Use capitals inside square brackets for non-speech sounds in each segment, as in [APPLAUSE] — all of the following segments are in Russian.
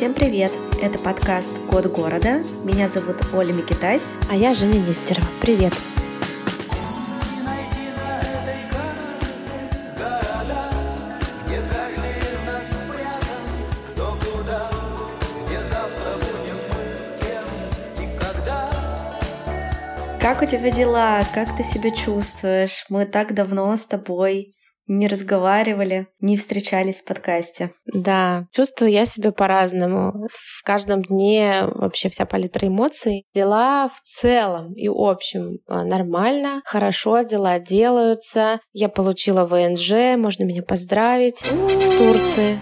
Всем привет! Это подкаст «Код города». Меня зовут Оля Микитась. А я Женя Нестерова. Привет! Как у тебя дела? Как ты себя чувствуешь? Мы так давно с тобой не разговаривали, не встречались в подкасте. Да, чувствую я себя по-разному. В каждом дне вообще вся палитра эмоций. Дела в целом и общем а, нормально, хорошо, дела делаются. Я получила ВНЖ, можно меня поздравить в Турции.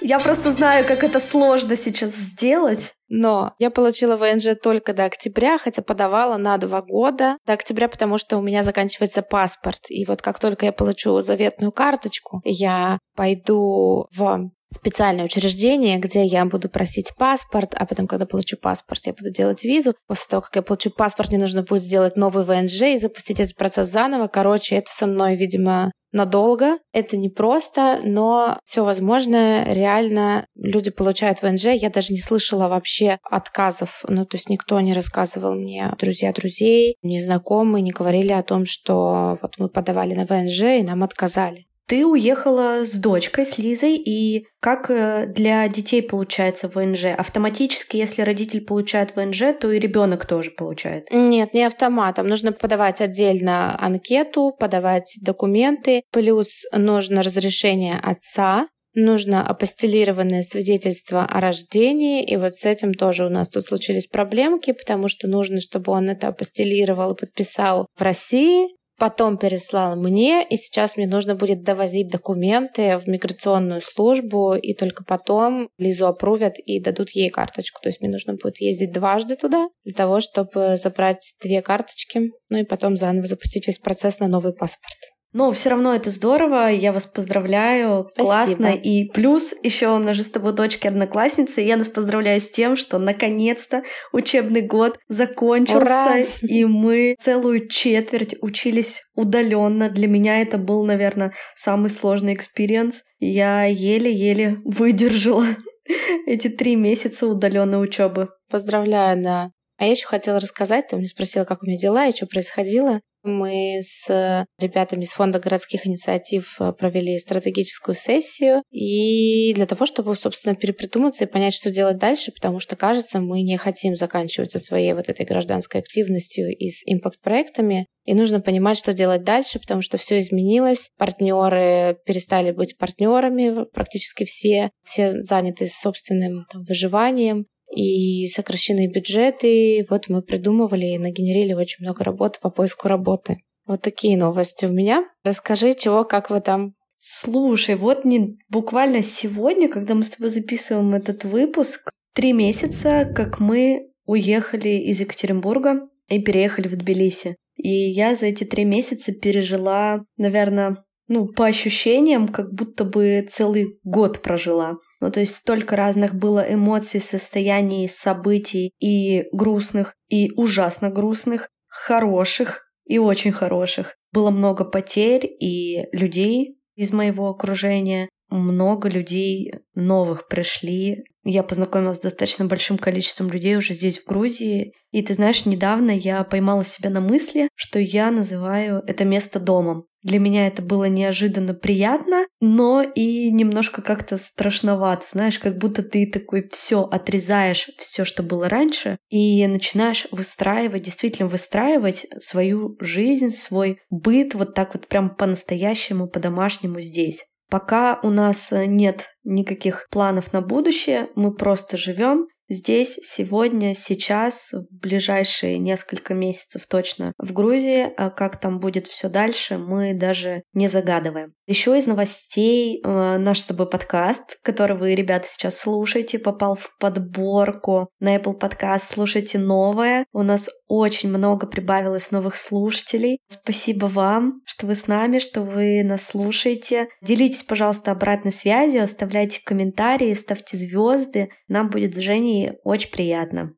Я просто знаю, как это сложно сейчас сделать. Но я получила ВНЖ только до октября, хотя подавала на два года. До октября, потому что у меня заканчивается паспорт. И вот как только я получу заветную карточку, я пойду в специальное учреждение, где я буду просить паспорт, а потом, когда получу паспорт, я буду делать визу. После того, как я получу паспорт, мне нужно будет сделать новый ВНЖ и запустить этот процесс заново. Короче, это со мной, видимо, надолго. Это непросто, но все возможно. Реально люди получают ВНЖ. Я даже не слышала вообще отказов. Ну, то есть никто не рассказывал мне, друзья друзей, незнакомые не говорили о том, что вот мы подавали на ВНЖ и нам отказали. Ты уехала с дочкой, с Лизой, и как э, для детей получается ВНЖ? Автоматически, если родитель получает ВНЖ, то и ребенок тоже получает? Нет, не автоматом. Нужно подавать отдельно анкету, подавать документы, плюс нужно разрешение отца, нужно апостелированное свидетельство о рождении, и вот с этим тоже у нас тут случились проблемки, потому что нужно, чтобы он это апостелировал и подписал в России, потом переслал мне, и сейчас мне нужно будет довозить документы в миграционную службу, и только потом Лизу опрувят и дадут ей карточку. То есть мне нужно будет ездить дважды туда для того, чтобы забрать две карточки, ну и потом заново запустить весь процесс на новый паспорт. Но все равно это здорово, я вас поздравляю, Спасибо. классно. И плюс еще у нас же с тобой дочки одноклассницы, и я нас поздравляю с тем, что наконец-то учебный год закончился, Ура! и мы целую четверть учились удаленно. Для меня это был, наверное, самый сложный experience. Я еле-еле выдержала [LAUGHS] эти три месяца удаленной учебы. Поздравляю, да. А я еще хотела рассказать, ты мне спросила, как у меня дела и что происходило. Мы с ребятами из Фонда городских инициатив э, провели стратегическую сессию и для того, чтобы, собственно, перепридуматься и понять, что делать дальше, потому что, кажется, мы не хотим заканчивать со своей вот этой гражданской активностью и с impact -проектами, и нужно понимать, что делать дальше, потому что все изменилось. Партнеры перестали быть партнерами, практически все. Все заняты собственным там, выживанием и сокращенные бюджеты. Вот мы придумывали и нагенерили очень много работы по поиску работы. Вот такие новости у меня. Расскажи, чего, как вы там Слушай, вот не буквально сегодня, когда мы с тобой записываем этот выпуск, три месяца, как мы уехали из Екатеринбурга и переехали в Тбилиси. И я за эти три месяца пережила, наверное, ну, по ощущениям, как будто бы целый год прожила. Ну, то есть столько разных было эмоций, состояний, событий и грустных, и ужасно грустных, хороших и очень хороших. Было много потерь и людей из моего окружения. Много людей новых пришли. Я познакомилась с достаточно большим количеством людей уже здесь, в Грузии. И ты знаешь, недавно я поймала себя на мысли, что я называю это место домом. Для меня это было неожиданно приятно, но и немножко как-то страшновато. Знаешь, как будто ты такой все отрезаешь, все, что было раньше, и начинаешь выстраивать, действительно выстраивать свою жизнь, свой быт вот так вот прям по-настоящему, по-домашнему здесь. Пока у нас нет никаких планов на будущее, мы просто живем здесь, сегодня, сейчас, в ближайшие несколько месяцев точно в Грузии. А как там будет все дальше, мы даже не загадываем. Еще из новостей э, наш с тобой подкаст, который вы, ребята, сейчас слушаете, попал в подборку на Apple Podcast. Слушайте новое. У нас очень много прибавилось новых слушателей. Спасибо вам, что вы с нами, что вы нас слушаете. Делитесь, пожалуйста, обратной связью, оставляйте комментарии, ставьте звезды. Нам будет с Женей очень приятно.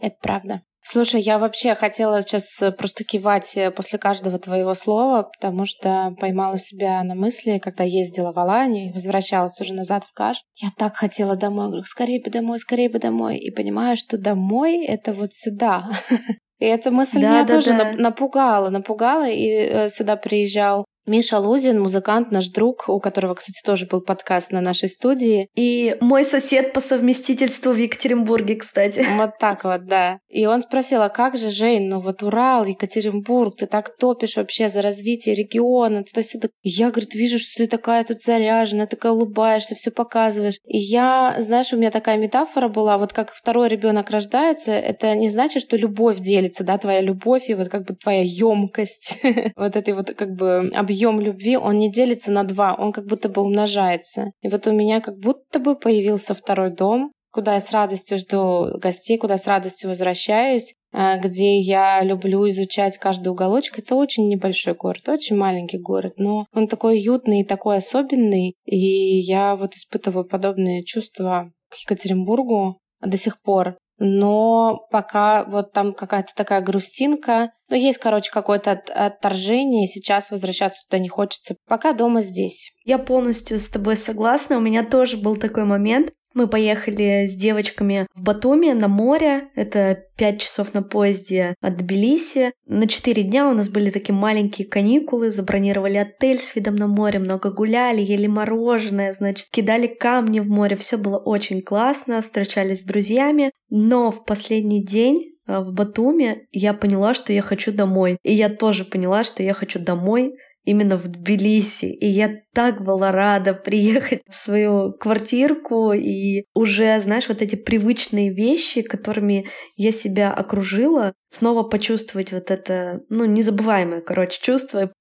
Это правда. Слушай, я вообще хотела сейчас э, просто кивать э, после каждого твоего слова, потому что поймала себя на мысли, когда ездила в Аланию и возвращалась уже назад в Каш. Я так хотела домой, говорю, скорее бы домой, скорее бы домой. И понимаю, что домой — это вот сюда. [LAUGHS] И эта мысль да, меня да, тоже да. напугала, напугала. И э, сюда приезжал Миша Лузин, музыкант, наш друг, у которого, кстати, тоже был подкаст на нашей студии. И мой сосед по совместительству в Екатеринбурге, кстати. [LAUGHS] Вот так вот, да. И он спросил, а как же, Жень, ну вот Урал, Екатеринбург, ты так топишь вообще за развитие региона, туда-сюда. И я, говорит, вижу, что ты такая тут заряжена, такая улыбаешься, все показываешь. И я, знаешь, у меня такая метафора была, вот как второй ребенок рождается, это не значит, что любовь делится, да, твоя любовь и вот как бы твоя емкость, [LAUGHS] вот этой вот как бы объем объем любви, он не делится на два, он как будто бы умножается. И вот у меня как будто бы появился второй дом, куда я с радостью жду гостей, куда с радостью возвращаюсь, э, где я люблю изучать каждый уголочек. Это очень небольшой город, очень маленький город, но он такой уютный и такой особенный. И я вот испытываю подобные чувства к Екатеринбургу до сих пор но пока вот там какая-то такая грустинка. Ну, есть, короче, какое-то отторжение, сейчас возвращаться туда не хочется. Пока дома здесь. Я полностью с тобой согласна. У меня тоже был такой момент. Мы поехали с девочками в Батуми на море. Это 5 часов на поезде от Тбилиси. На 4 дня у нас были такие маленькие каникулы. Забронировали отель с видом на море. Много гуляли, ели мороженое, значит, кидали камни в море. Все было очень классно. Встречались с друзьями. Но в последний день э, в Батуми я поняла, что я хочу домой. И я тоже поняла, что я хочу домой именно в Тбилиси. И я так была рада приехать в свою квартирку и уже, знаешь, вот эти привычные вещи, которыми я себя окружила, снова почувствовать вот это, ну, незабываемое, короче, чувство.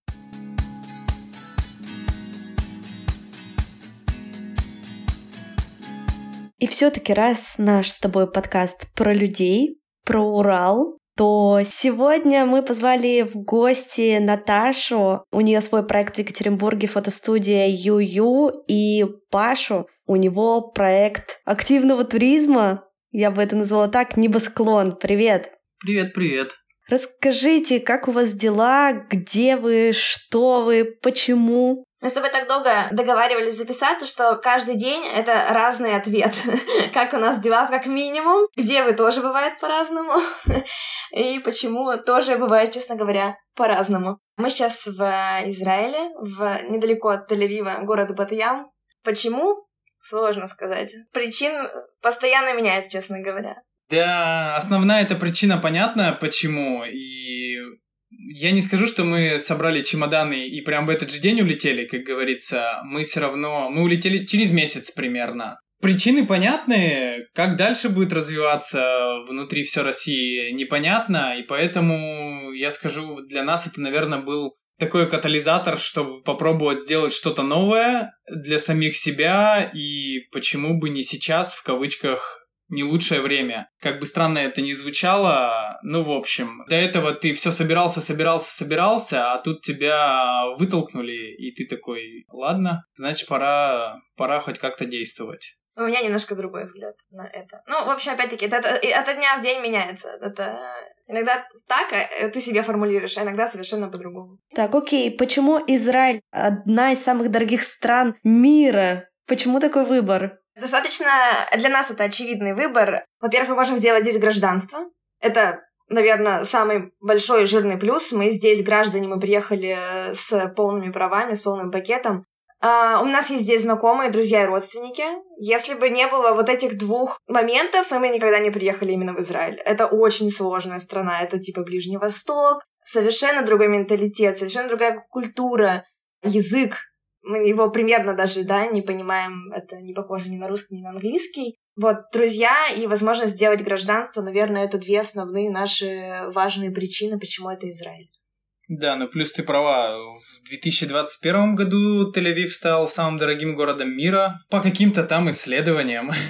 И все-таки раз наш с тобой подкаст про людей, про Урал, то сегодня мы позвали в гости Наташу. У нее свой проект в Екатеринбурге, фотостудия Ю-Ю, и Пашу. У него проект активного туризма. Я бы это назвала так, Небосклон. Привет! Привет, привет! Расскажите, как у вас дела, где вы, что вы, почему? Мы с тобой так долго договаривались записаться, что каждый день это разный ответ. [LAUGHS] как у нас дела, как минимум. Где вы тоже бывает по-разному. [LAUGHS] И почему тоже бывает, честно говоря, по-разному. Мы сейчас в Израиле, в недалеко от Тель-Авива, город Батьям. Почему? Сложно сказать. Причин постоянно меняется, честно говоря. Да, основная эта причина понятна, почему. И я не скажу, что мы собрали чемоданы и прям в этот же день улетели, как говорится. Мы все равно... Мы улетели через месяц примерно. Причины понятны, как дальше будет развиваться внутри все России непонятно, и поэтому я скажу, для нас это, наверное, был такой катализатор, чтобы попробовать сделать что-то новое для самих себя, и почему бы не сейчас, в кавычках, не лучшее время. Как бы странно это ни звучало, ну, в общем, до этого ты все собирался, собирался, собирался, а тут тебя вытолкнули, и ты такой, ладно, значит, пора, пора хоть как-то действовать. У меня немножко другой взгляд на это. Ну, в общем, опять-таки, это, это, от дня в день меняется. Это иногда так а, ты себе формулируешь, а иногда совершенно по-другому. Так, окей, почему Израиль одна из самых дорогих стран мира? Почему такой выбор? Достаточно для нас это очевидный выбор. Во-первых, мы можем сделать здесь гражданство. Это наверное, самый большой и жирный плюс. Мы здесь граждане, мы приехали с полными правами, с полным пакетом. Uh, у нас есть здесь знакомые, друзья и родственники. Если бы не было вот этих двух моментов, мы никогда не приехали именно в Израиль. Это очень сложная страна. Это типа Ближний Восток, совершенно другой менталитет, совершенно другая культура, язык. Мы его примерно даже, да, не понимаем. Это не похоже ни на русский, ни на английский. Вот, друзья и возможность сделать гражданство, наверное, это две основные наши важные причины, почему это Израиль. Да, ну плюс ты права. В 2021 году Тель-Авив стал самым дорогим городом мира по каким-то там исследованиям. [LAUGHS]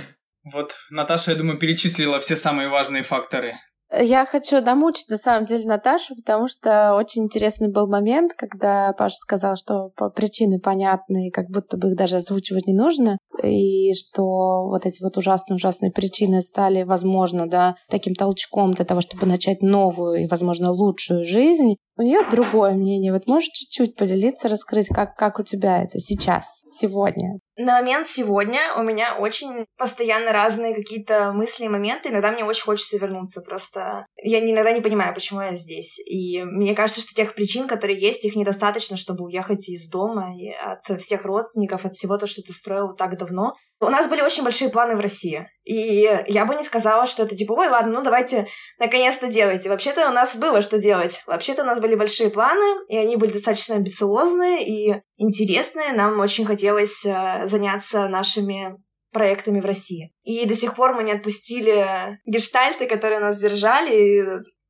Вот Наташа, я думаю, перечислила все самые важные факторы. Я хочу домучить, на самом деле, Наташу, потому что очень интересный был момент, когда Паша сказал, что причины понятны, как будто бы их даже озвучивать не нужно, и что вот эти вот ужасные-ужасные причины стали, возможно, да, таким толчком для того, чтобы начать новую и, возможно, лучшую жизнь. У нее другое мнение. Вот можешь чуть-чуть поделиться, раскрыть, как, как у тебя это сейчас, сегодня? На момент сегодня у меня очень постоянно разные какие-то мысли и моменты. Иногда мне очень хочется вернуться. Просто я иногда не понимаю, почему я здесь. И мне кажется, что тех причин, которые есть, их недостаточно, чтобы уехать из дома и от всех родственников, от всего того, что ты строил так давно. У нас были очень большие планы в России. И я бы не сказала, что это типа, ой, ладно, ну давайте наконец-то делайте. Вообще-то у нас было что делать. Вообще-то у нас были большие планы, и они были достаточно амбициозные и интересные. Нам очень хотелось э, заняться нашими проектами в России. И до сих пор мы не отпустили гештальты, которые нас держали, и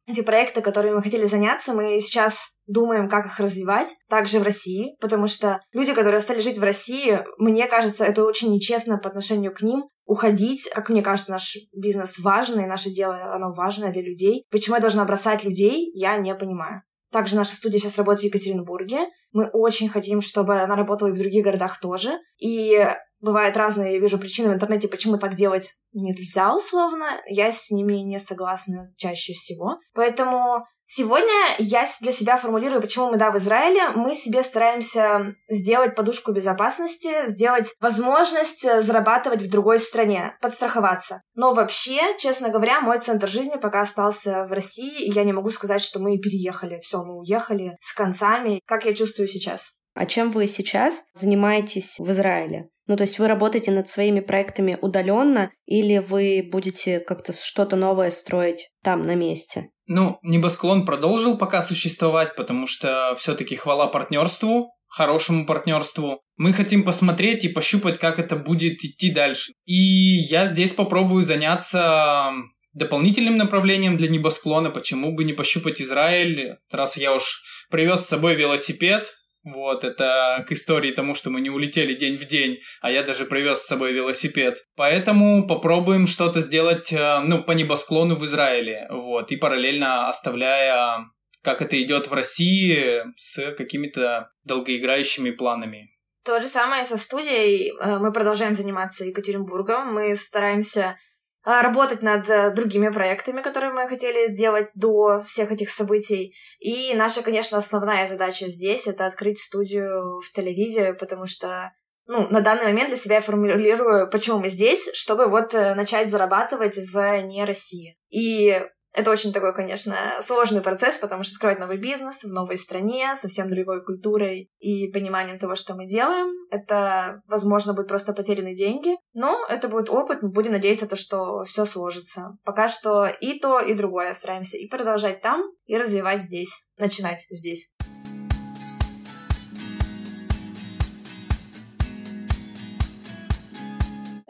эти проекты, которыми мы хотели заняться, мы сейчас думаем, как их развивать, также в России, потому что люди, которые стали жить в России, мне кажется, это очень нечестно по отношению к ним, уходить, как мне кажется, наш бизнес важный, наше дело, оно важное для людей. Почему я должна бросать людей, я не понимаю. Также наша студия сейчас работает в Екатеринбурге. Мы очень хотим, чтобы она работала и в других городах тоже. И бывают разные, я вижу причины в интернете, почему так делать нельзя условно. Я с ними не согласна чаще всего. Поэтому Сегодня я для себя формулирую, почему мы, да, в Израиле. Мы себе стараемся сделать подушку безопасности, сделать возможность э, зарабатывать в другой стране, подстраховаться. Но вообще, честно говоря, мой центр жизни пока остался в России, и я не могу сказать, что мы переехали. Все, мы уехали с концами. Как я чувствую сейчас? А чем вы сейчас занимаетесь в Израиле? Ну, то есть вы работаете над своими проектами удаленно, или вы будете как-то что-то новое строить там на месте? Ну, небосклон продолжил пока существовать, потому что все-таки хвала партнерству, хорошему партнерству. Мы хотим посмотреть и пощупать, как это будет идти дальше. И я здесь попробую заняться дополнительным направлением для небосклона, почему бы не пощупать Израиль, раз я уж привез с собой велосипед, вот, это к истории тому, что мы не улетели день в день, а я даже привез с собой велосипед. Поэтому попробуем что-то сделать, э, ну, по небосклону в Израиле, вот, и параллельно оставляя, как это идет в России, с какими-то долгоиграющими планами. То же самое со студией. Э, мы продолжаем заниматься Екатеринбургом. Мы стараемся работать над э, другими проектами, которые мы хотели делать до всех этих событий. И наша, конечно, основная задача здесь — это открыть студию в Тель-Авиве, потому что ну, на данный момент для себя я формулирую, почему мы здесь, чтобы вот э, начать зарабатывать в не России. И это очень такой, конечно, сложный процесс, потому что открывать новый бизнес в новой стране, совсем другой культурой и пониманием того, что мы делаем, это, возможно, будет просто потерянные деньги, но это будет опыт, мы будем надеяться, то, что все сложится. Пока что и то, и другое стараемся и продолжать там, и развивать здесь, начинать здесь.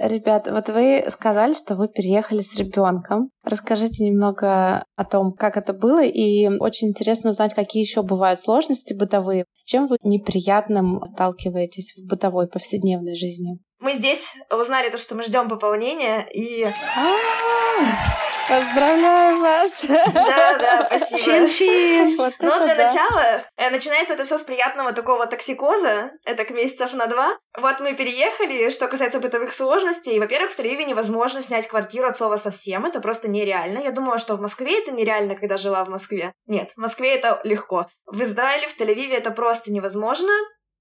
Ребят, вот вы сказали, что вы переехали с ребенком. Расскажите немного о том, как это было, и очень интересно узнать, какие еще бывают сложности бытовые. С чем вы неприятным сталкиваетесь в бытовой повседневной жизни? Мы здесь узнали то, что мы ждем пополнения, и... Поздравляю вас! Да, да, спасибо. Чин-чин! Вот Но для да. начала э, начинается это все с приятного такого токсикоза, это к месяцев на два. Вот мы переехали, что касается бытовых сложностей. Во-первых, в Тель-Авиве невозможно снять квартиру от слова совсем, это просто нереально. Я думала, что в Москве это нереально, когда жила в Москве. Нет, в Москве это легко. В Израиле, в Тель-Авиве это просто невозможно.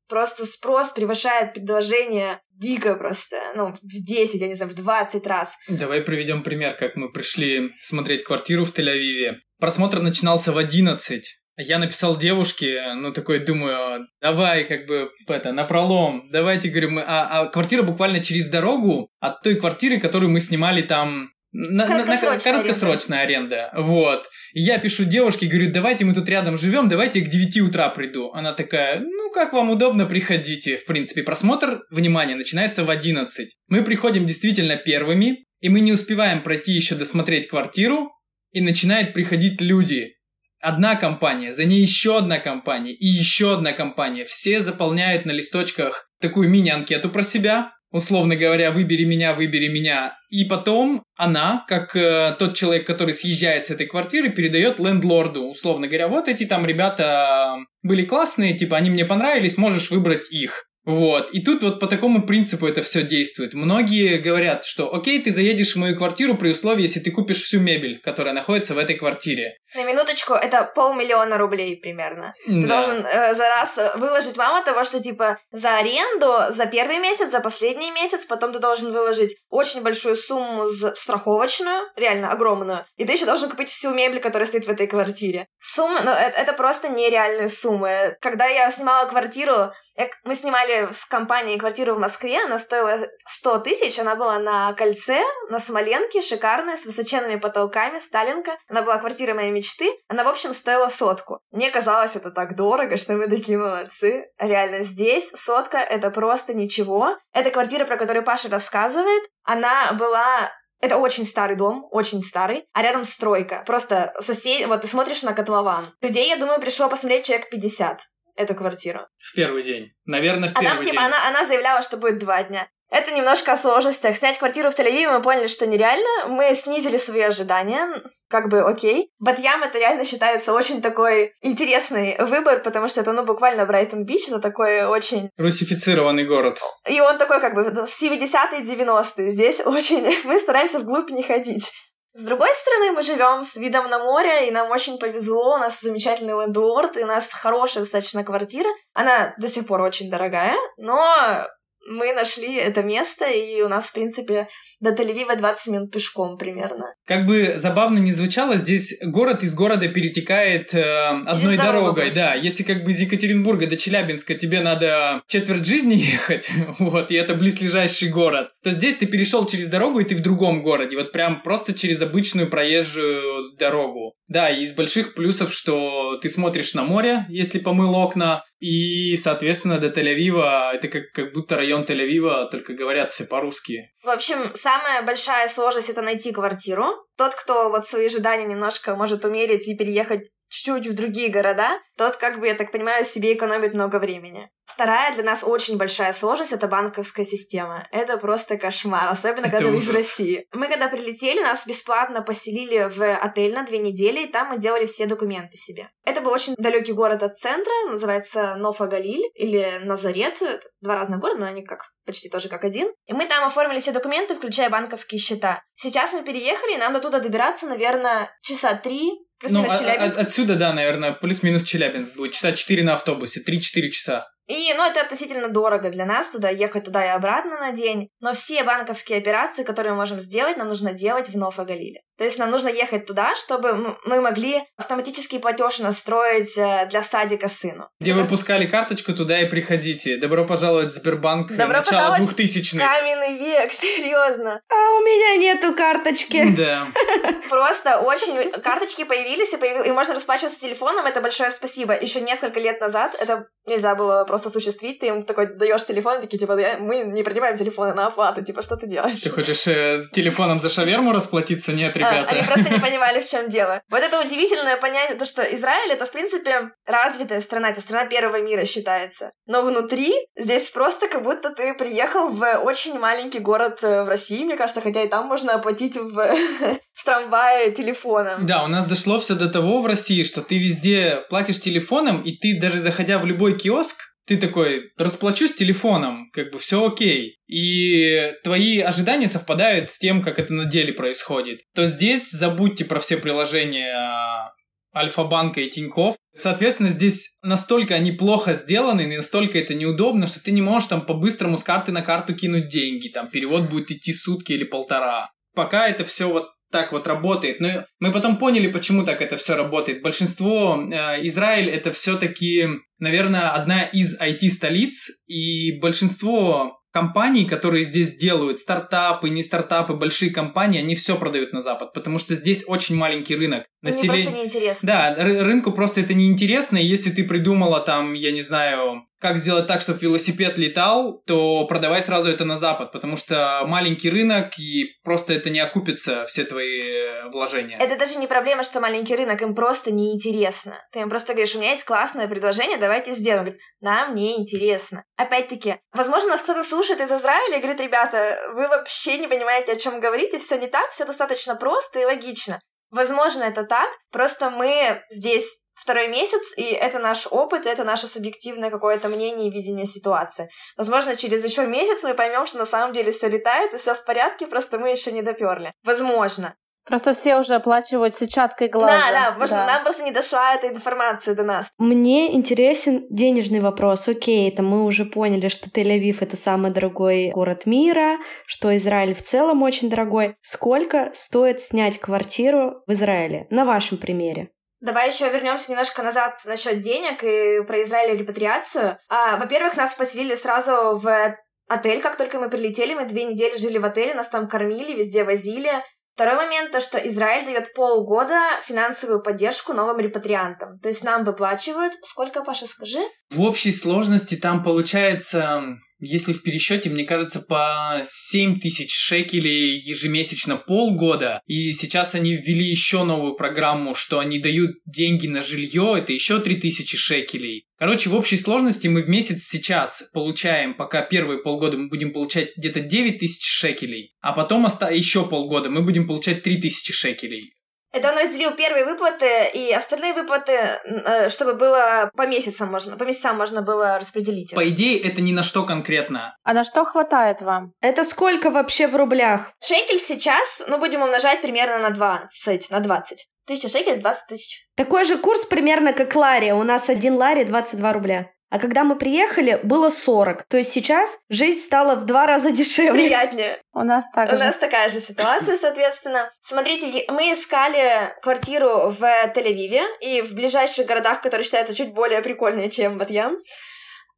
Просто спрос превышает предложение дико просто, ну, в 10, я не знаю, в 20 раз. Давай приведем пример, как мы пришли смотреть квартиру в Тель-Авиве. Просмотр начинался в 11. Я написал девушке, ну, такой, думаю, давай, как бы, это, на пролом, давайте, говорю, мы, а, а квартира буквально через дорогу от той квартиры, которую мы снимали там на, краткосрочная, на, краткосрочная аренда. аренда. Вот. И я пишу девушке, говорю, давайте мы тут рядом живем, давайте я к 9 утра приду. Она такая, ну, как вам удобно, приходите. В принципе, просмотр, внимание, начинается в 11. Мы приходим действительно первыми, и мы не успеваем пройти еще досмотреть квартиру, и начинают приходить люди. Одна компания, за ней еще одна компания и еще одна компания. Все заполняют на листочках такую мини-анкету про себя, условно говоря, выбери меня, выбери меня. И потом она, как э, тот человек, который съезжает с этой квартиры, передает лендлорду, условно говоря, вот эти там ребята были классные, типа они мне понравились, можешь выбрать их. Вот. И тут вот по такому принципу это все действует. Многие говорят, что окей, ты заедешь в мою квартиру при условии, если ты купишь всю мебель, которая находится в этой квартире. На минуточку, это полмиллиона рублей примерно. Да. Ты должен э, за раз выложить мало того, что типа за аренду, за первый месяц, за последний месяц, потом ты должен выложить очень большую сумму за страховочную, реально огромную, и ты еще должен купить всю мебель, которая стоит в этой квартире. Суммы, ну это, это просто нереальные суммы. Когда я снимала квартиру, я- мы снимали с компанией квартиру в Москве, она стоила 100 тысяч, она была на кольце, на Смоленке, шикарная, с высоченными потолками, Сталинка. Она была квартира моей мечты, она, в общем, стоила сотку. Мне казалось это так дорого, что мы такие молодцы. Реально, здесь сотка — это просто ничего. Эта квартира, про которую Паша рассказывает, она была это очень старый дом, очень старый, а рядом стройка. Просто сосед... Вот ты смотришь на котлован. Людей, я думаю, пришло посмотреть человек 50 эту квартиру. В первый день. Наверное, в А первый там, типа, день. она, она заявляла, что будет два дня. Это немножко о сложностях. Снять квартиру в Тель-Авиве мы поняли, что нереально. Мы снизили свои ожидания. Как бы окей. Батьям это реально считается очень такой интересный выбор, потому что это, ну, буквально Брайтон-Бич. Это такой очень... Русифицированный город. И он такой, как бы, в 70-е, 90-е. Здесь очень... [LAUGHS] Мы стараемся вглубь не ходить. С другой стороны, мы живем с видом на море, и нам очень повезло, у нас замечательный лендлорд, и у нас хорошая достаточно квартира. Она до сих пор очень дорогая, но мы нашли это место, и у нас, в принципе, до Тель-Авива 20 минут пешком примерно. Как бы забавно не звучало, здесь город из города перетекает э, одной дорогу дорогой, просто. да. Если как бы из Екатеринбурга до Челябинска тебе надо четверть жизни [LAUGHS] ехать, вот, и это близлежащий город, то здесь ты перешел через дорогу, и ты в другом городе, вот прям просто через обычную проезжую дорогу. Да, из больших плюсов, что ты смотришь на море, если помыл окна, и, соответственно, до Тель-Авива, это как, как будто район Тель-Авива, только говорят все по-русски. В общем, самая большая сложность — это найти квартиру. Тот, кто вот свои ожидания немножко может умерить и переехать чуть-чуть в другие города, тот, как бы, я так понимаю, себе экономит много времени. Вторая для нас очень большая сложность — это банковская система. Это просто кошмар, особенно Это когда вы из. России. Мы когда прилетели, нас бесплатно поселили в отель на две недели, и там мы делали все документы себе. Это был очень далекий город от центра, называется Нофа-Галиль или Назарет. Это Два разных города, но они как почти тоже как один. И мы там оформили все документы, включая банковские счета. Сейчас мы переехали, и нам до туда добираться, наверное, часа три, плюс-минус а- а- Челябинск. отсюда, да, наверное, плюс-минус Челябинск будет. Часа 4 на автобусе, 3-4 часа. И, ну, это относительно дорого для нас, туда ехать туда и обратно на день. Но все банковские операции, которые мы можем сделать, нам нужно делать в Нофа-Галиле. То есть нам нужно ехать туда, чтобы мы могли автоматический платеж настроить э, для садика сыну. Где вы пускали карточку, туда и приходите. Добро пожаловать в Сбербанк Добро начала пожаловать 2000-х. Каменный век, [LAUGHS] серьезно. А у меня нету карточки. Да. [LAUGHS] Просто очень... Карточки появились, и, можно расплачиваться телефоном, это большое спасибо. Еще несколько лет назад это нельзя было просто осуществить. Ты им такой даешь телефон, и такие, типа, «Я- мы не принимаем телефоны на оплату, типа, что ты делаешь? Ты хочешь э, с телефоном за шаверму расплатиться? Нет, ребята. они просто не понимали, в чем дело. Вот это удивительное понятие, то, что Израиль это, в принципе, развитая страна, это страна первого мира считается. Но внутри здесь просто как будто ты приехал в очень маленький город э, в России, мне кажется, хотя и там можно оплатить в, [LAUGHS] в трамвае телефоном. Да, у нас дошло все до того в России, что ты везде платишь телефоном, и ты даже заходя в любой киоск, ты такой, расплачусь телефоном, как бы все окей. И твои ожидания совпадают с тем, как это на деле происходит. То здесь забудьте про все приложения а, Альфа-банка и Тиньков. Соответственно, здесь настолько они плохо сделаны, настолько это неудобно, что ты не можешь там по-быстрому с карты на карту кинуть деньги. Там перевод будет идти сутки или полтора. Пока это все вот так вот работает. Но мы потом поняли, почему так это все работает. Большинство э, Израиль это все-таки, наверное, одна из IT-столиц, и большинство компаний, которые здесь делают, стартапы, не стартапы, большие компании, они все продают на Запад, потому что здесь очень маленький рынок. Население... Мне просто неинтересно. Да, рынку просто это неинтересно, и если ты придумала там, я не знаю, как сделать так, чтобы велосипед летал, то продавай сразу это на Запад, потому что маленький рынок, и просто это не окупится, все твои э, вложения. Это даже не проблема, что маленький рынок, им просто неинтересно. Ты им просто говоришь, у меня есть классное предложение, давайте сделаем. Говорит, нам неинтересно. Опять-таки, возможно, нас кто-то слушает из Израиля и говорит, ребята, вы вообще не понимаете, о чем говорите, все не так, все достаточно просто и логично. Возможно, это так, просто мы здесь второй месяц, и это наш опыт, это наше субъективное какое-то мнение и видение ситуации. Возможно, через еще месяц мы поймем, что на самом деле все летает и все в порядке, просто мы еще не доперли. Возможно. Просто все уже оплачивают сетчаткой глаза. Да, да, может, да. нам просто не дошла эта информация до нас. Мне интересен денежный вопрос. Окей, это мы уже поняли, что Тель-Авив — это самый дорогой город мира, что Израиль в целом очень дорогой. Сколько стоит снять квартиру в Израиле? На вашем примере. Давай еще вернемся немножко назад насчет денег и про Израиль и репатриацию. А, во-первых, нас поселили сразу в отель, как только мы прилетели, мы две недели жили в отеле, нас там кормили, везде возили. Второй момент, то, что Израиль дает полгода финансовую поддержку новым репатриантам. То есть нам выплачивают... Сколько, Паша, скажи? В общей сложности там получается если в пересчете, мне кажется, по 7 тысяч шекелей ежемесячно полгода. И сейчас они ввели еще новую программу, что они дают деньги на жилье, это еще 3 тысячи шекелей. Короче, в общей сложности мы в месяц сейчас получаем, пока первые полгода мы будем получать где-то 9 тысяч шекелей, а потом еще полгода мы будем получать 3 тысячи шекелей. Это он разделил первые выплаты, и остальные выплаты, э, чтобы было по месяцам можно, по месяцам можно было распределить. По идее, это ни на что конкретно. А на что хватает вам? Это сколько вообще в рублях? Шекель сейчас, ну, будем умножать примерно на 20, на 20. Тысяча шекель, 20 тысяч. Такой же курс примерно как Лари. У нас один Лари 22 рубля. А когда мы приехали, было 40. То есть сейчас жизнь стала в два раза дешевле. Приятнее. У нас так У нас такая же ситуация, соответственно. Смотрите, мы искали квартиру в Тель-Авиве и в ближайших городах, которые считаются чуть более прикольные, чем Батьям.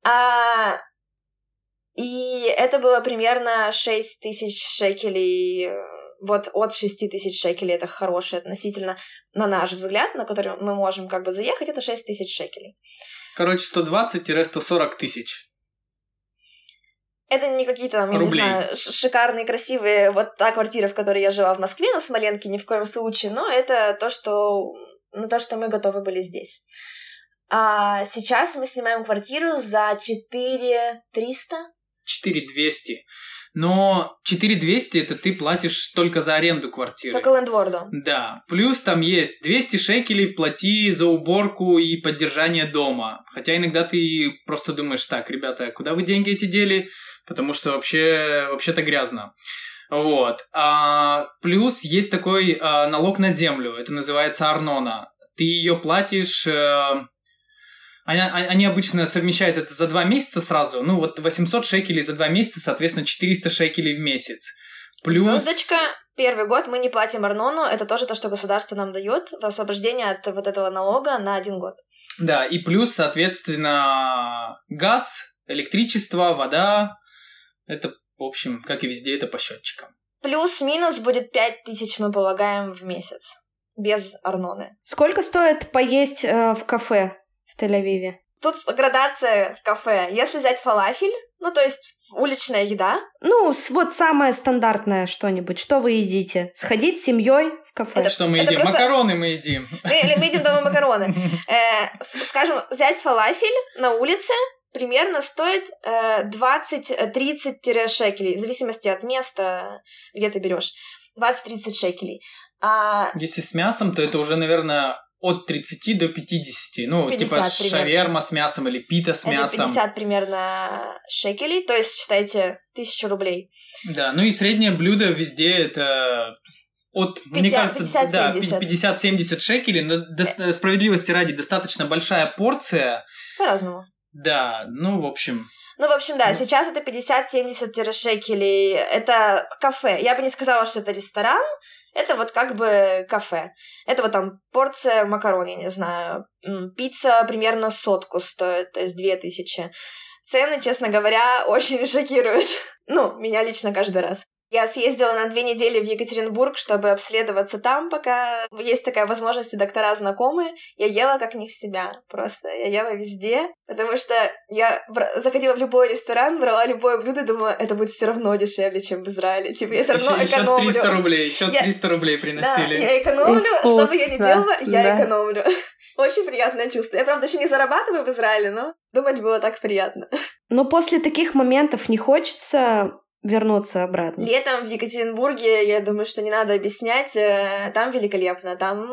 А... И это было примерно 6 тысяч шекелей вот от 6 тысяч шекелей это хорошее относительно, на наш взгляд, на который мы можем как бы заехать, это 6 тысяч шекелей. Короче, 120-140 тысяч. Это не какие-то там, я Рублей. не знаю, шикарные, красивые, вот та квартира, в которой я жила в Москве, на Смоленке, ни в коем случае, но это то, что, ну, то, что мы готовы были здесь. А сейчас мы снимаем квартиру за 4 300. 4 200. Но 4200 это ты платишь только за аренду квартиры. Только лендворду. Да. Плюс там есть 200 шекелей плати за уборку и поддержание дома. Хотя иногда ты просто думаешь, так, ребята, куда вы деньги эти дели? Потому что вообще, вообще-то грязно. Вот. А, плюс есть такой а, налог на землю. Это называется Арнона. Ты ее платишь... А, они, они обычно совмещают это за два месяца сразу. Ну, вот 800 шекелей за два месяца, соответственно, 400 шекелей в месяц. Плюс... Звездочка, первый год мы не платим Арнону. Это тоже то, что государство нам дает в освобождение от вот этого налога на один год. Да, и плюс, соответственно, газ, электричество, вода. Это, в общем, как и везде, это по счетчикам. Плюс-минус будет 5000 мы полагаем в месяц. Без Арноны. Сколько стоит поесть э, в кафе? В Тель-Авиве? Тут градация кафе. Если взять фалафель, ну, то есть уличная еда. Ну, вот самое стандартное что-нибудь. Что вы едите? Сходить с семьей в кафе. Это, что мы едим? Просто... Макароны мы едим. Мы, мы едим дома макароны. [LAUGHS] Э, скажем, взять фалафель на улице примерно стоит 20-30 шекелей, в зависимости от места, где ты берешь. 20-30 шекелей. А... Если с мясом, то это уже, наверное, от 30 до 50. Ну, 50 типа примерно. шаверма с мясом или пита с мясом. Это 50 примерно шекелей, то есть, считайте, 1000 рублей. Да, ну и среднее блюдо везде это от, 50, мне кажется, 50, да, 50-70 шекелей, но до, э. справедливости ради достаточно большая порция. По-разному. Да, ну, в общем... Ну, в общем, да, сейчас это 50-70 шекелей. Это кафе. Я бы не сказала, что это ресторан. Это вот как бы кафе. Это вот там порция макарон, я не знаю. Пицца примерно сотку стоит, то есть две тысячи. Цены, честно говоря, [LAUGHS] очень шокируют. Ну, меня лично каждый раз. Я съездила на две недели в Екатеринбург, чтобы обследоваться там, пока есть такая возможность, и доктора знакомые. Я ела как не в себя просто. Я ела везде, потому что я заходила в любой ресторан, брала любое блюдо, думала, это будет все равно дешевле, чем в Израиле. Типа, я все равно еще, экономлю. Еще 300 рублей, еще 300 рублей приносили. Да, я экономлю, что бы я ни делала, я экономлю. [LAUGHS] Очень приятное чувство. Я, правда, еще не зарабатываю в Израиле, но думать было так приятно. Но после таких моментов не хочется вернуться обратно. Летом в Екатеринбурге, я думаю, что не надо объяснять, э, там великолепно, там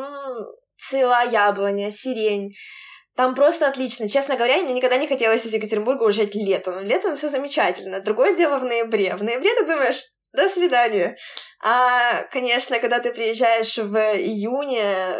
цвела яблоня, сирень, там просто отлично. Честно говоря, мне никогда не хотелось из Екатеринбурга уезжать летом. Летом все замечательно. Другое дело в ноябре. В ноябре ты думаешь, до свидания. А, конечно, когда ты приезжаешь в июне,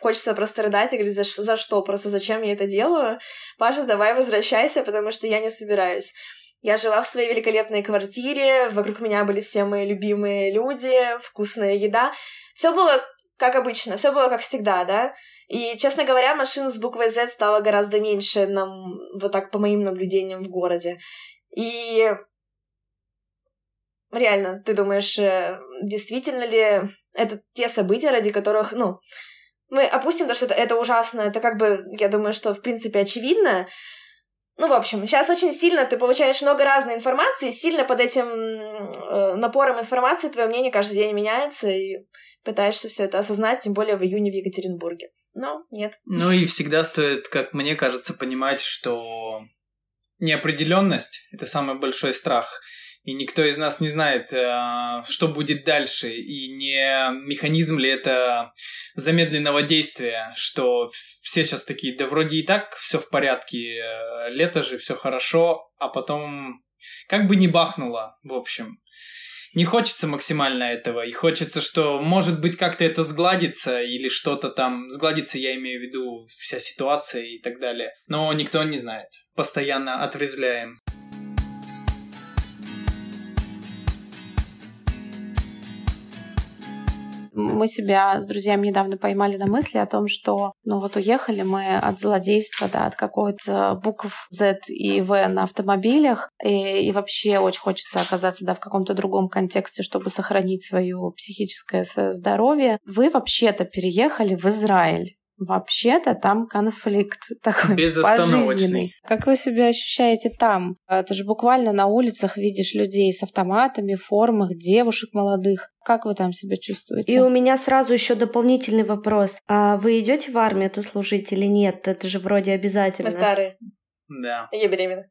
хочется просто рыдать и говорить, за, за что, просто зачем я это делаю. Паша, давай возвращайся, потому что я не собираюсь. Я жила в своей великолепной квартире, вокруг меня были все мои любимые люди, вкусная еда. Все было как обычно, все было как всегда, да. И, честно говоря, машин с буквой Z стало гораздо меньше, нам, вот так по моим наблюдениям в городе. И реально, ты думаешь, э, действительно ли это те события, ради которых, ну, мы опустим то, что это, это ужасно, это как бы, я думаю, что в принципе очевидно, ну, в общем, сейчас очень сильно ты получаешь много разной информации, сильно под этим э, напором информации твое мнение каждый день меняется, и пытаешься все это осознать, тем более в июне в Екатеринбурге. Но нет. Ну и всегда стоит, как мне кажется, понимать, что неопределенность это самый большой страх и никто из нас не знает, э, что будет дальше, и не механизм ли это замедленного действия, что все сейчас такие, да вроде и так все в порядке, э, лето же, все хорошо, а потом как бы не бахнуло, в общем. Не хочется максимально этого, и хочется, что, может быть, как-то это сгладится, или что-то там, сгладится, я имею в виду, вся ситуация и так далее. Но никто не знает. Постоянно отрезвляем. Мы себя с друзьями недавно поймали на мысли о том, что ну вот уехали мы от злодейства, да, от какой-то букв Z и V на автомобилях, и, и вообще очень хочется оказаться да, в каком-то другом контексте, чтобы сохранить свое психическое свое здоровье. Вы вообще-то переехали в Израиль. Вообще-то там конфликт [LAUGHS] такой Безостановочный. Как вы себя ощущаете там? Это же буквально на улицах видишь людей с автоматами, в формах, девушек молодых. Как вы там себя чувствуете? И у меня сразу еще дополнительный вопрос. А вы идете в армию тут служить или нет? Это же вроде обязательно. Мы старые. Да. Я беременна.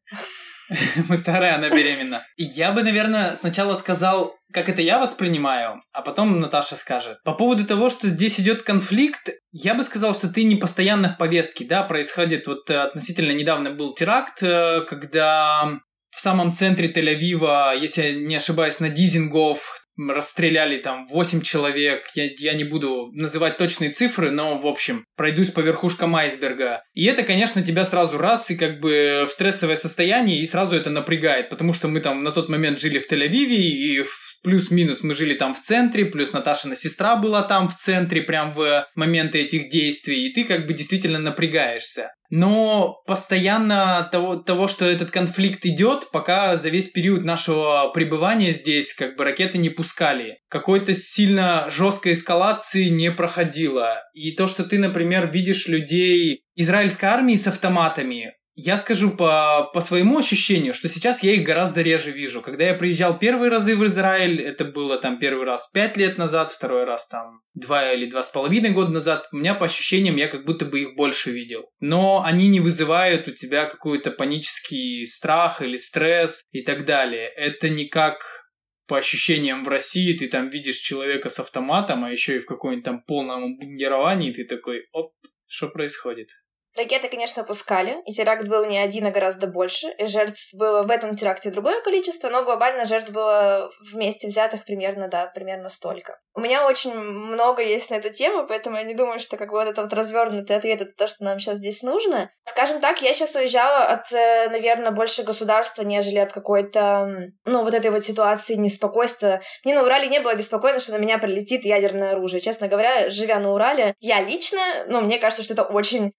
[LAUGHS] Мы старая, она беременна. Я бы, наверное, сначала сказал, как это я воспринимаю, а потом Наташа скажет. По поводу того, что здесь идет конфликт, я бы сказал, что ты не постоянно в повестке, да, происходит вот э, относительно недавно был теракт, э, когда в самом центре Тель-Авива, если не ошибаюсь, на Дизингов расстреляли там 8 человек, я, я не буду называть точные цифры, но, в общем, пройдусь по верхушкам айсберга. И это, конечно, тебя сразу раз и как бы в стрессовое состояние, и сразу это напрягает, потому что мы там на тот момент жили в Тель-Авиве, и плюс-минус мы жили там в центре, плюс Наташина сестра была там в центре, прям в моменты этих действий, и ты как бы действительно напрягаешься. Но постоянно того, того, что этот конфликт идет, пока за весь период нашего пребывания здесь как бы ракеты не пускали. Какой-то сильно жесткой эскалации не проходило. И то, что ты, например, видишь людей израильской армии с автоматами, я скажу по, по своему ощущению, что сейчас я их гораздо реже вижу. Когда я приезжал первые разы в Израиль, это было там первый раз пять лет назад, второй раз там два или два с половиной года назад, у меня по ощущениям я как будто бы их больше видел. Но они не вызывают у тебя какой-то панический страх или стресс и так далее. Это не как по ощущениям в России ты там видишь человека с автоматом, а еще и в каком-нибудь там полном бункеровании, ты такой, оп, что происходит? Ракеты, конечно, пускали, и теракт был не один, а гораздо больше, и жертв было в этом теракте другое количество, но глобально жертв было вместе взятых примерно, да, примерно столько. У меня очень много есть на эту тему, поэтому я не думаю, что как бы вот этот вот развернутый ответ — это то, что нам сейчас здесь нужно. Скажем так, я сейчас уезжала от, э, наверное, больше государства, нежели от какой-то, ну, вот этой вот ситуации неспокойства. Мне на Урале не было беспокойно, что на меня прилетит ядерное оружие. Честно говоря, живя на Урале, я лично, ну, мне кажется, что это очень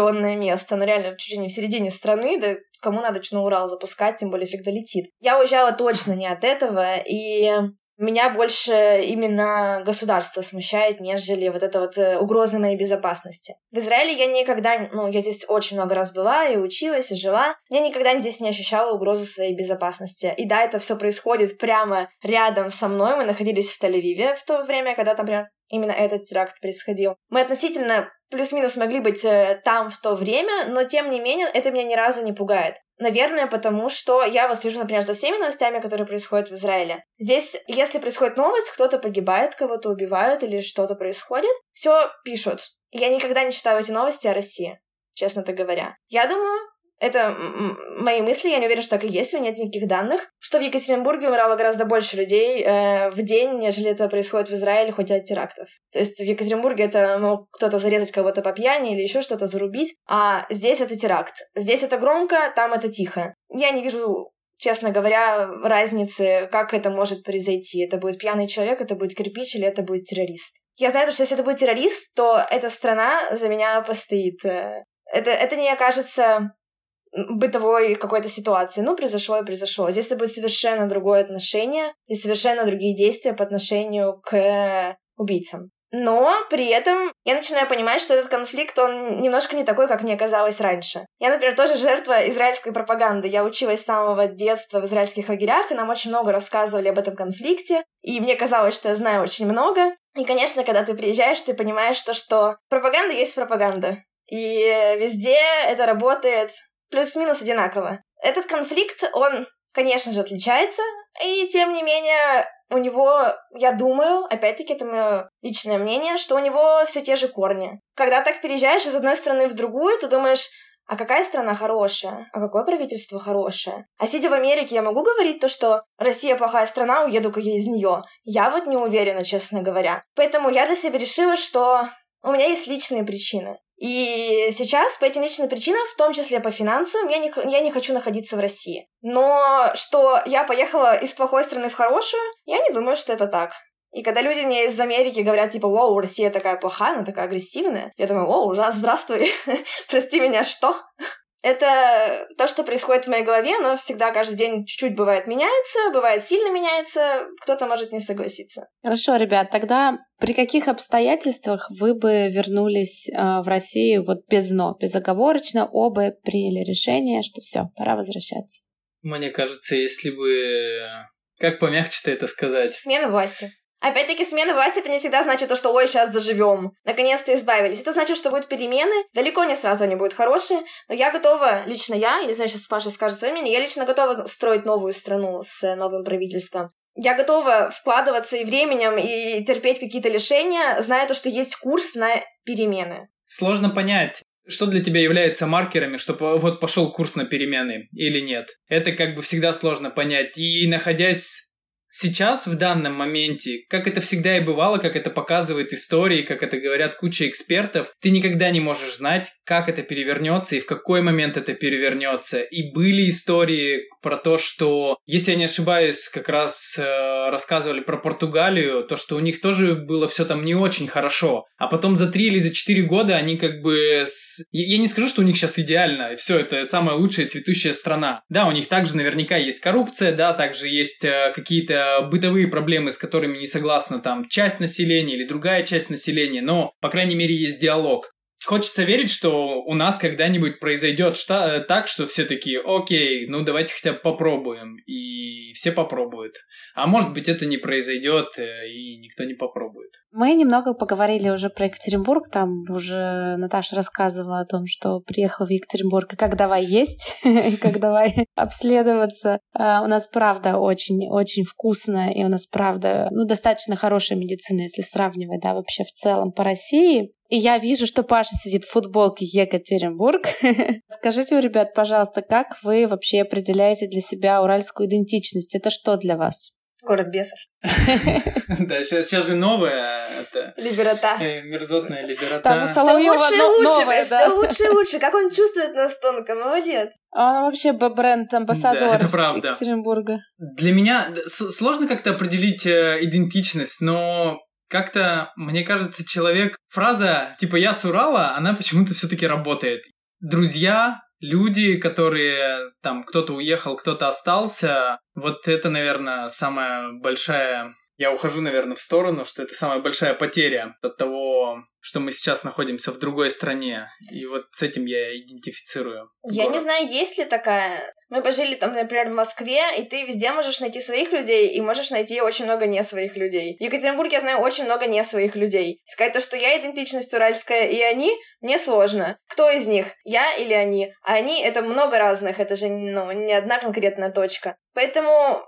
защищенное место. Ну, реально, чуть ли не в середине страны, да кому надо что на Урал запускать, тем более фиг долетит. Я уезжала точно не от этого, и меня больше именно государство смущает, нежели вот эта вот э, угроза моей безопасности. В Израиле я никогда, ну, я здесь очень много раз была и училась, и жила. Я никогда здесь не ощущала угрозу своей безопасности. И да, это все происходит прямо рядом со мной. Мы находились в Тель-Авиве в то время, когда там прям именно этот теракт происходил. Мы относительно плюс-минус могли быть э, там в то время, но тем не менее это меня ни разу не пугает. Наверное, потому что я вот слежу, например, за всеми новостями, которые происходят в Израиле. Здесь, если происходит новость, кто-то погибает, кого-то убивают или что-то происходит, все пишут. Я никогда не читаю эти новости о России, честно говоря. Я думаю, это мои мысли, я не уверена, что так и есть, у меня нет никаких данных, что в Екатеринбурге умирало гораздо больше людей э, в день, нежели это происходит в Израиле хоть от терактов. То есть в Екатеринбурге это мог кто-то зарезать кого-то по пьяни или еще что-то зарубить, а здесь это теракт. Здесь это громко, там это тихо. Я не вижу честно говоря, разницы, как это может произойти. Это будет пьяный человек, это будет кирпич или это будет террорист. Я знаю, что если это будет террорист, то эта страна за меня постоит. Э, это, это не окажется бытовой какой-то ситуации. Ну, произошло и произошло. Здесь это будет совершенно другое отношение и совершенно другие действия по отношению к убийцам. Но при этом я начинаю понимать, что этот конфликт, он немножко не такой, как мне казалось раньше. Я, например, тоже жертва израильской пропаганды. Я училась с самого детства в израильских лагерях, и нам очень много рассказывали об этом конфликте. И мне казалось, что я знаю очень много. И, конечно, когда ты приезжаешь, ты понимаешь то, что пропаганда есть пропаганда. И везде это работает плюс-минус одинаково. Этот конфликт, он, конечно же, отличается, и тем не менее у него, я думаю, опять-таки это мое личное мнение, что у него все те же корни. Когда так переезжаешь из одной страны в другую, ты думаешь, а какая страна хорошая? А какое правительство хорошее? А сидя в Америке, я могу говорить то, что Россия плохая страна, уеду-ка я из нее. Я вот не уверена, честно говоря. Поэтому я для себя решила, что у меня есть личные причины. И сейчас по этим личным причинам, в том числе по финансам, я не, я не хочу находиться в России. Но что я поехала из плохой страны в хорошую, я не думаю, что это так. И когда люди мне из Америки говорят, типа, вау, Россия такая плохая, она такая агрессивная, я думаю, вау, здравствуй, [LAUGHS] прости меня, что? Это то, что происходит в моей голове, но всегда каждый день чуть-чуть бывает меняется, бывает сильно меняется, кто-то может не согласиться. Хорошо, ребят, тогда при каких обстоятельствах вы бы вернулись э, в Россию вот без «но», безоговорочно оба приняли решение, что все, пора возвращаться? Мне кажется, если бы... Как помягче-то это сказать? Смена власти. Опять-таки, смена власти это не всегда значит то, что ой, сейчас заживем. Наконец-то избавились. Это значит, что будут перемены. Далеко не сразу они будут хорошие. Но я готова, лично я, не знаю, сейчас Паша скажет свое мнение, я лично готова строить новую страну с новым правительством. Я готова вкладываться и временем, и терпеть какие-то лишения, зная то, что есть курс на перемены. Сложно понять, что для тебя является маркерами, что вот пошел курс на перемены или нет. Это как бы всегда сложно понять. И находясь сейчас, в данном моменте, как это всегда и бывало, как это показывает истории, как это говорят куча экспертов, ты никогда не можешь знать, как это перевернется и в какой момент это перевернется. И были истории про то, что, если я не ошибаюсь, как раз э, рассказывали про Португалию, то, что у них тоже было все там не очень хорошо. А потом за три или за четыре года они как бы... С... Я не скажу, что у них сейчас идеально, и все, это самая лучшая цветущая страна. Да, у них также наверняка есть коррупция, да, также есть э, какие-то бытовые проблемы, с которыми не согласна там часть населения или другая часть населения, но, по крайней мере, есть диалог. Хочется верить, что у нас когда-нибудь произойдет шта- э, так, что все такие, окей, ну давайте хотя бы попробуем. И все попробуют. А может быть это не произойдет, э, и никто не попробует. Мы немного поговорили уже про Екатеринбург. Там уже Наташа рассказывала о том, что приехала в Екатеринбург и как давай есть, [LAUGHS] и как давай обследоваться. А, у нас правда очень-очень вкусно, и у нас правда ну, достаточно хорошая медицина, если сравнивать да, вообще в целом по России. И я вижу, что Паша сидит в футболке Екатеринбург. [LAUGHS] Скажите, ребят, пожалуйста, как вы вообще определяете для себя уральскую идентичность? Это что для вас? Город бесов. [LAUGHS] Да, сейчас, сейчас же новая это... Либерота. Э, мерзотная либерота. Там у Соловьева лучше и лучше, новая, да? все лучше и лучше. Как он чувствует нас тонко, молодец. Он вообще бренд-амбассадор да, это правда. Екатеринбурга. Для меня сложно как-то определить э, идентичность, но как-то, мне кажется, человек... Фраза типа «я с Урала», она почему-то все таки работает. Друзья, люди, которые там кто-то уехал, кто-то остался, вот это, наверное, самая большая я ухожу, наверное, в сторону, что это самая большая потеря от того, что мы сейчас находимся в другой стране. И вот с этим я идентифицирую. Я город. не знаю, есть ли такая. Мы пожили там, например, в Москве, и ты везде можешь найти своих людей, и можешь найти очень много не своих людей. В Екатеринбурге я знаю очень много не своих людей. Сказать то, что я идентичность уральская, и они, мне сложно. Кто из них? Я или они? А они — это много разных, это же, ну, не одна конкретная точка. Поэтому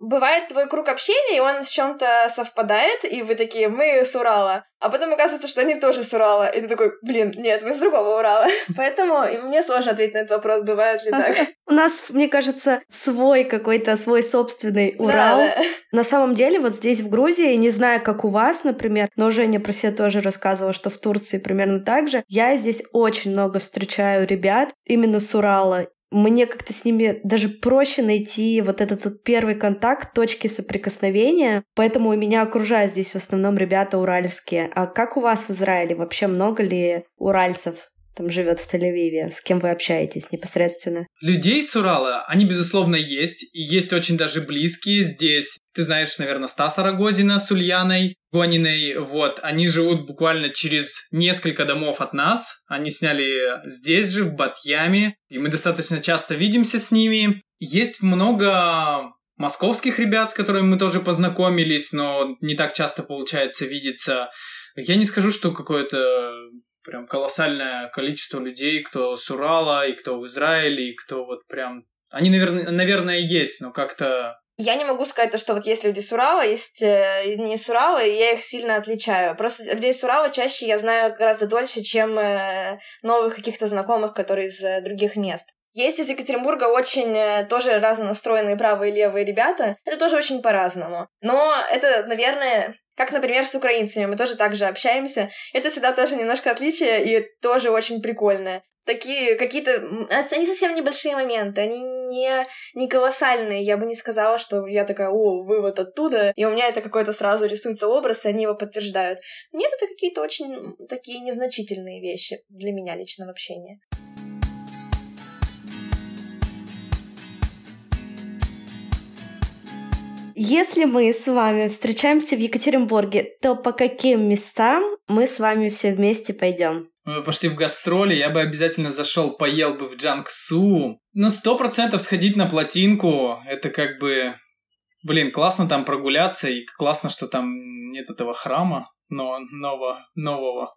бывает твой круг общения, и он с чем-то совпадает, и вы такие, мы с Урала. А потом оказывается, что они тоже с Урала. И ты такой, блин, нет, мы с другого Урала. [LAUGHS] Поэтому мне сложно ответить на этот вопрос, бывает ли так. У нас, мне кажется, свой какой-то, свой собственный Урал. Да, да. На самом деле, вот здесь, в Грузии, не знаю, как у вас, например, но Женя про себя тоже рассказывала, что в Турции примерно так же. Я здесь очень много встречаю ребят именно с Урала мне как-то с ними даже проще найти вот этот вот первый контакт, точки соприкосновения, поэтому у меня окружают здесь в основном ребята уральские. А как у вас в Израиле? Вообще много ли уральцев там живет в Тель-Авиве, с кем вы общаетесь непосредственно? Людей с Урала, они, безусловно, есть, и есть очень даже близкие здесь. Ты знаешь, наверное, Стаса Рогозина с Ульяной Гониной, вот, они живут буквально через несколько домов от нас, они сняли здесь же, в Батьяме, и мы достаточно часто видимся с ними. Есть много московских ребят, с которыми мы тоже познакомились, но не так часто получается видеться. Я не скажу, что какое-то прям колоссальное количество людей, кто с Урала, и кто в Израиле, и кто вот прям... Они, наверное, наверное есть, но как-то... Я не могу сказать то, что вот есть люди с Урала, есть э, не с Урала, и я их сильно отличаю. Просто людей с Урала чаще я знаю гораздо дольше, чем э, новых каких-то знакомых, которые из э, других мест. Есть из Екатеринбурга очень тоже разнонастроенные правые и левые ребята. Это тоже очень по-разному. Но это, наверное, как, например, с украинцами. Мы тоже так же общаемся. Это всегда тоже немножко отличие и тоже очень прикольное. Такие какие-то... Они совсем небольшие моменты, они не, не колоссальные. Я бы не сказала, что я такая, о, вы вот оттуда, и у меня это какой-то сразу рисуется образ, и они его подтверждают. Нет, это какие-то очень такие незначительные вещи для меня лично в общении. Если мы с вами встречаемся в Екатеринбурге, то по каким местам мы с вами все вместе пойдем? Мы пошли в гастроли, я бы обязательно зашел, поел бы в Джангсу. На сто процентов сходить на плотинку, это как бы... Блин, классно там прогуляться, и классно, что там нет этого храма, но нового, нового.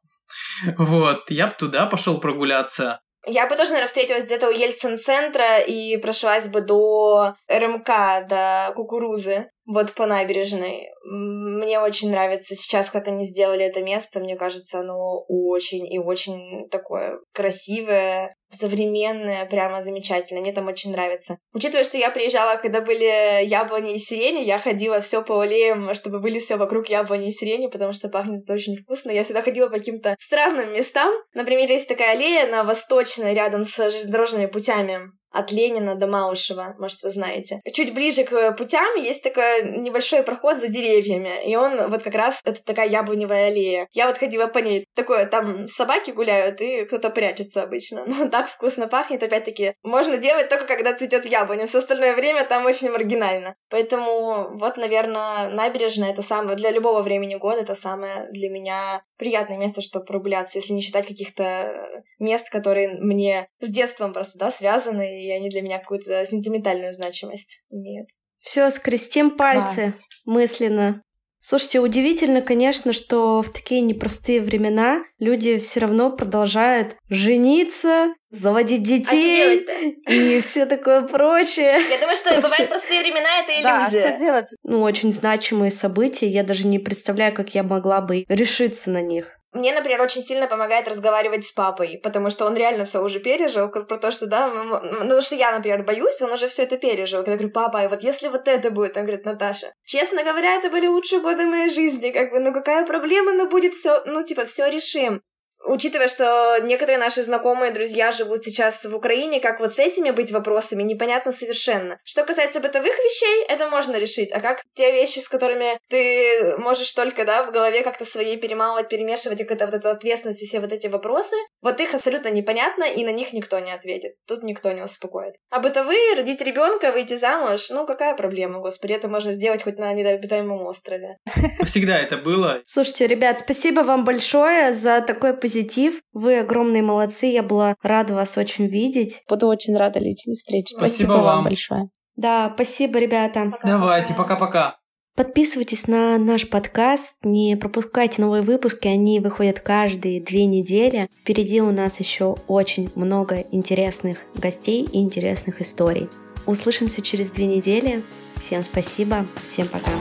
[LAUGHS] Вот, я бы туда пошел прогуляться. Я бы тоже, наверное, встретилась где-то у Ельцин-центра и прошлась бы до РМК, до Кукурузы, вот по набережной. Мне очень нравится сейчас, как они сделали это место. Мне кажется, оно очень и очень такое красивое, современное, прямо замечательно. Мне там очень нравится. Учитывая, что я приезжала, когда были яблони и сирени, я ходила все по аллеям, чтобы были все вокруг яблони и сирени, потому что пахнет это очень вкусно. Я всегда ходила по каким-то странным местам. Например, есть такая аллея на Восточной, рядом с железнодорожными путями от Ленина до Малышева, может, вы знаете. Чуть ближе к путям есть такой небольшой проход за деревьями, и он вот как раз, это такая яблоневая аллея. Я вот ходила по ней, такое, там собаки гуляют, и кто-то прячется обычно. [LAUGHS] Но так вкусно пахнет, опять-таки, можно делать только когда цветет яблоня, все остальное время там очень маргинально. Поэтому вот, наверное, набережная это самое, для любого времени года это самое для меня приятное место, чтобы прогуляться, если не считать каких-то мест, которые мне с детством просто, да, связаны, и они для меня какую-то сентиментальную значимость имеют. Все, скрестим пальцы Класс. мысленно. Слушайте, удивительно, конечно, что в такие непростые времена люди все равно продолжают жениться, заводить а детей а и все такое прочее. Я думаю, что бывают простые времена, это иллюзия. Да, что делать? Ну, очень значимые события, я даже не представляю, как я могла бы решиться на них. Мне, например, очень сильно помогает разговаривать с папой, потому что он реально все уже пережил, про то, что, да, ну, потому что я, например, боюсь, он уже все это пережил. Когда я говорю, папа, а вот если вот это будет, он говорит, Наташа, честно говоря, это были лучшие годы моей жизни, как бы, ну какая проблема, ну будет все, ну типа, все решим. Учитывая, что некоторые наши знакомые друзья живут сейчас в Украине, как вот с этими быть вопросами, непонятно совершенно. Что касается бытовых вещей, это можно решить, а как те вещи, с которыми ты можешь только, да, в голове как-то своей перемалывать, перемешивать и какая-то вот эта ответственность и все вот эти вопросы, вот их абсолютно непонятно, и на них никто не ответит. Тут никто не успокоит. А бытовые, родить ребенка, выйти замуж, ну какая проблема, господи, это можно сделать хоть на недообитаемом острове. Всегда это было. Слушайте, ребят, спасибо вам большое за такой позитив. Вы огромные молодцы, я была рада вас очень видеть. Буду очень рада личной встрече. Спасибо Спасибо, вам. вам. большое. Да, спасибо, ребята. Давайте, пока-пока. Подписывайтесь на наш подкаст, не пропускайте новые выпуски, они выходят каждые две недели. Впереди у нас еще очень много интересных гостей и интересных историй. Услышимся через две недели. Всем спасибо, всем пока.